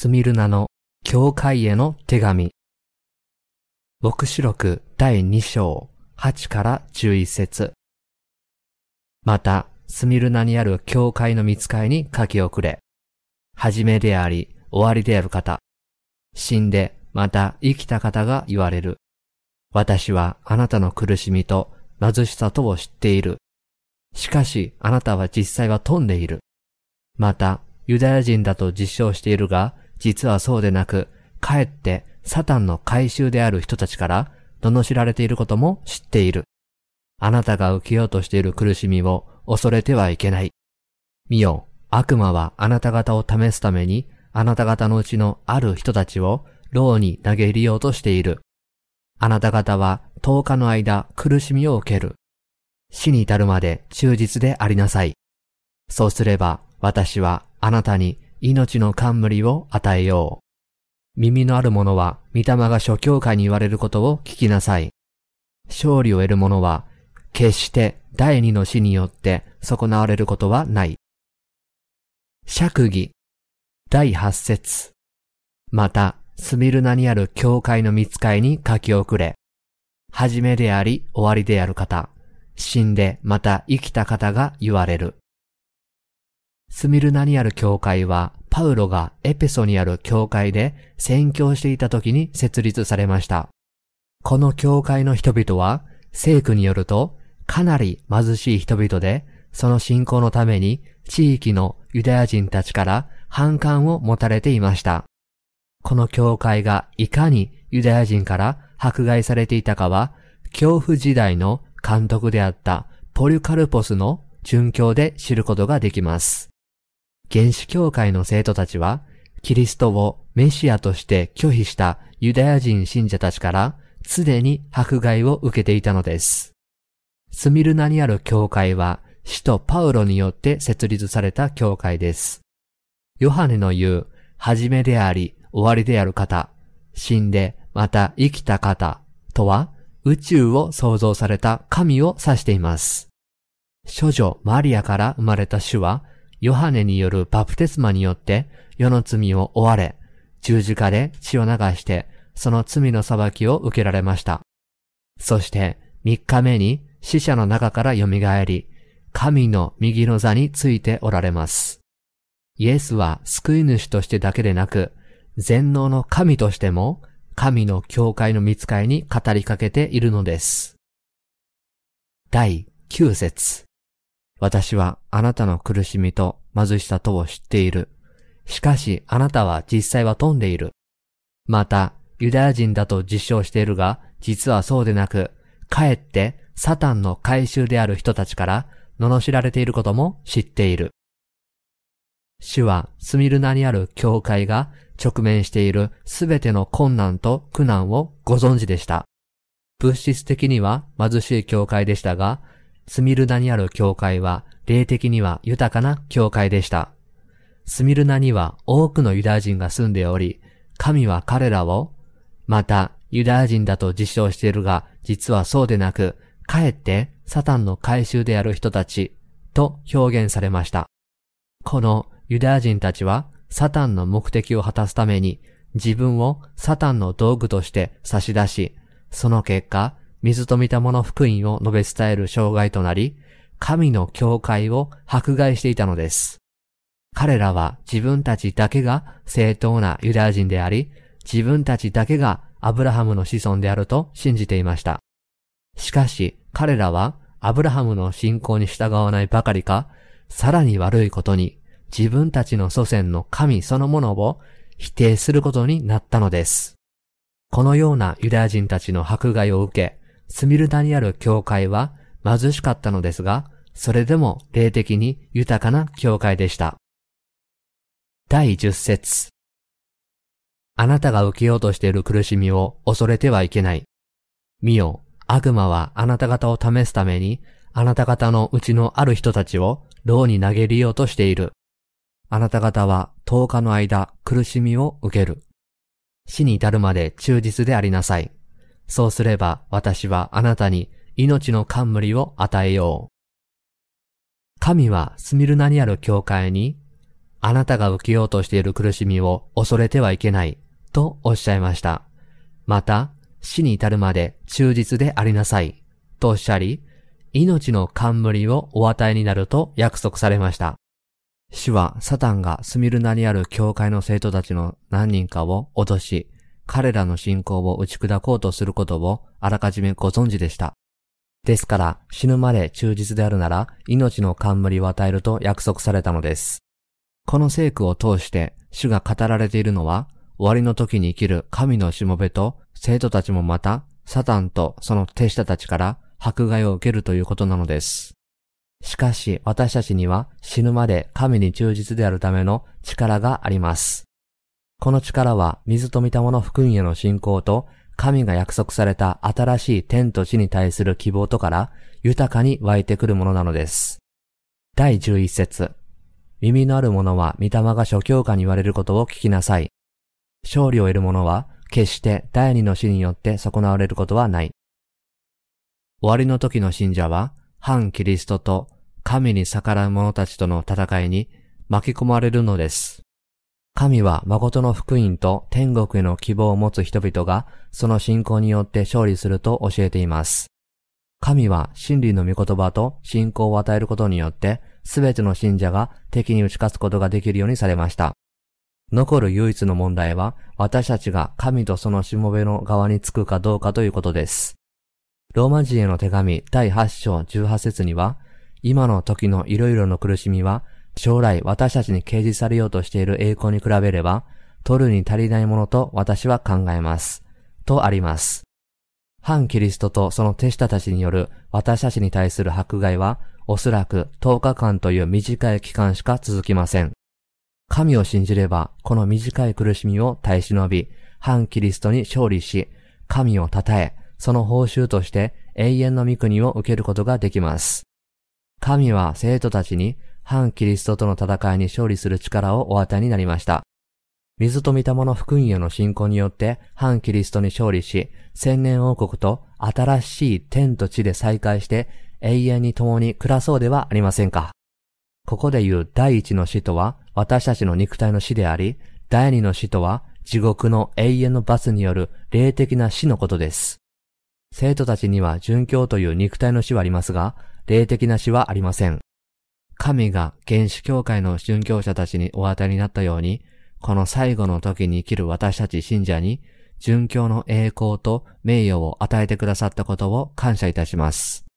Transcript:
スミルナの教会への手紙。牧師録第2章8から11節また、スミルナにある教会の見つかいに書き遅れ。はじめであり、終わりである方。死んで、また生きた方が言われる。私はあなたの苦しみと貧しさとを知っている。しかし、あなたは実際は富んでいる。また、ユダヤ人だと実証しているが、実はそうでなく、かえってサタンの回収である人たちから罵られていることも知っている。あなたが受けようとしている苦しみを恐れてはいけない。見よ、悪魔はあなた方を試すために、あなた方のうちのある人たちを牢に投げ入れようとしている。あなた方は10日の間苦しみを受ける。死に至るまで忠実でありなさい。そうすれば私はあなたに命の冠を与えよう。耳のある者は、御霊が諸教会に言われることを聞きなさい。勝利を得る者は、決して第二の死によって損なわれることはない。釈義第八節また、スミルナにある教会の見つかいに書き遅れ、はじめであり終わりである方、死んでまた生きた方が言われる。スミルナにある教会は、パウロがエペソにある教会で宣教していた時に設立されました。この教会の人々は、聖句によると、かなり貧しい人々で、その信仰のために地域のユダヤ人たちから反感を持たれていました。この教会がいかにユダヤ人から迫害されていたかは、恐怖時代の監督であったポリュカルポスの殉教で知ることができます。原始教会の生徒たちは、キリストをメシアとして拒否したユダヤ人信者たちからすでに迫害を受けていたのです。スミルナにある教会は、使徒パウロによって設立された教会です。ヨハネの言う、始めであり、終わりである方、死んで、また生きた方とは、宇宙を創造された神を指しています。処女マリアから生まれた主は、ヨハネによるバプテスマによって世の罪を追われ、十字架で血を流して、その罪の裁きを受けられました。そして三日目に死者の中から蘇り、神の右の座についておられます。イエスは救い主としてだけでなく、全能の神としても、神の教会の見つかいに語りかけているのです。第9節私はあなたの苦しみと貧しさとを知っている。しかしあなたは実際は富んでいる。また、ユダヤ人だと実証しているが、実はそうでなく、かえってサタンの回収である人たちから罵られていることも知っている。主はスミルナにある教会が直面しているすべての困難と苦難をご存知でした。物質的には貧しい教会でしたが、スミルナにある教会は、霊的には豊かな教会でした。スミルナには多くのユダヤ人が住んでおり、神は彼らを、またユダヤ人だと実証しているが、実はそうでなく、かえってサタンの回収である人たちと表現されました。このユダヤ人たちはサタンの目的を果たすために自分をサタンの道具として差し出し、その結果、水と見たもの福音を述べ伝える障害となり、神の教会を迫害していたのです。彼らは自分たちだけが正当なユダヤ人であり、自分たちだけがアブラハムの子孫であると信じていました。しかし彼らはアブラハムの信仰に従わないばかりか、さらに悪いことに自分たちの祖先の神そのものを否定することになったのです。このようなユダヤ人たちの迫害を受け、スミルナにある教会は貧しかったのですが、それでも霊的に豊かな教会でした。第十節あなたが受けようとしている苦しみを恐れてはいけない。見よ、悪魔はあなた方を試すために、あなた方のうちのある人たちを牢に投げ入れようとしている。あなた方は10日の間苦しみを受ける。死に至るまで忠実でありなさい。そうすれば私はあなたに命の冠を与えよう。神はスミルナにある教会に、あなたが受けようとしている苦しみを恐れてはいけない、とおっしゃいました。また、死に至るまで忠実でありなさい、とおっしゃり、命の冠をお与えになると約束されました。主はサタンがスミルナにある教会の生徒たちの何人かを脅し、彼らの信仰を打ち砕こうとすることをあらかじめご存知でした。ですから死ぬまで忠実であるなら命の冠を与えると約束されたのです。この聖句を通して主が語られているのは終わりの時に生きる神のしもべと生徒たちもまたサタンとその手下たちから迫害を受けるということなのです。しかし私たちには死ぬまで神に忠実であるための力があります。この力は水と見たもの福音への信仰と神が約束された新しい天と地に対する希望とから豊かに湧いてくるものなのです。第11節耳のある者は御霊が諸教科に言われることを聞きなさい。勝利を得る者は決して第二の死によって損なわれることはない。終わりの時の信者は反キリストと神に逆らう者たちとの戦いに巻き込まれるのです。神は誠の福音と天国への希望を持つ人々がその信仰によって勝利すると教えています。神は真理の御言葉と信仰を与えることによってすべての信者が敵に打ち勝つことができるようにされました。残る唯一の問題は私たちが神とそのしもべの側につくかどうかということです。ローマ人への手紙第8章18節には今の時のいろいろの苦しみは将来私たちに掲示されようとしている栄光に比べれば、取るに足りないものと私は考えます。とあります。反キリストとその手下たちによる私たちに対する迫害は、おそらく10日間という短い期間しか続きません。神を信じれば、この短い苦しみを耐え忍び、反キリストに勝利し、神を称え、その報酬として永遠の御国を受けることができます。神は生徒たちに反キリストとの戦いに勝利する力をお与えになりました。水と御霊の福音への信仰によって反キリストに勝利し、千年王国と新しい天と地で再会して永遠に共に暮らそうではありませんか。ここで言う第一の死とは私たちの肉体の死であり、第二の死とは地獄の永遠の罰による霊的な死のことです。生徒たちには殉教という肉体の死はありますが、霊的な死はありません。神が原始教会の殉教者たちにお与えになったように、この最後の時に生きる私たち信者に、殉教の栄光と名誉を与えてくださったことを感謝いたします。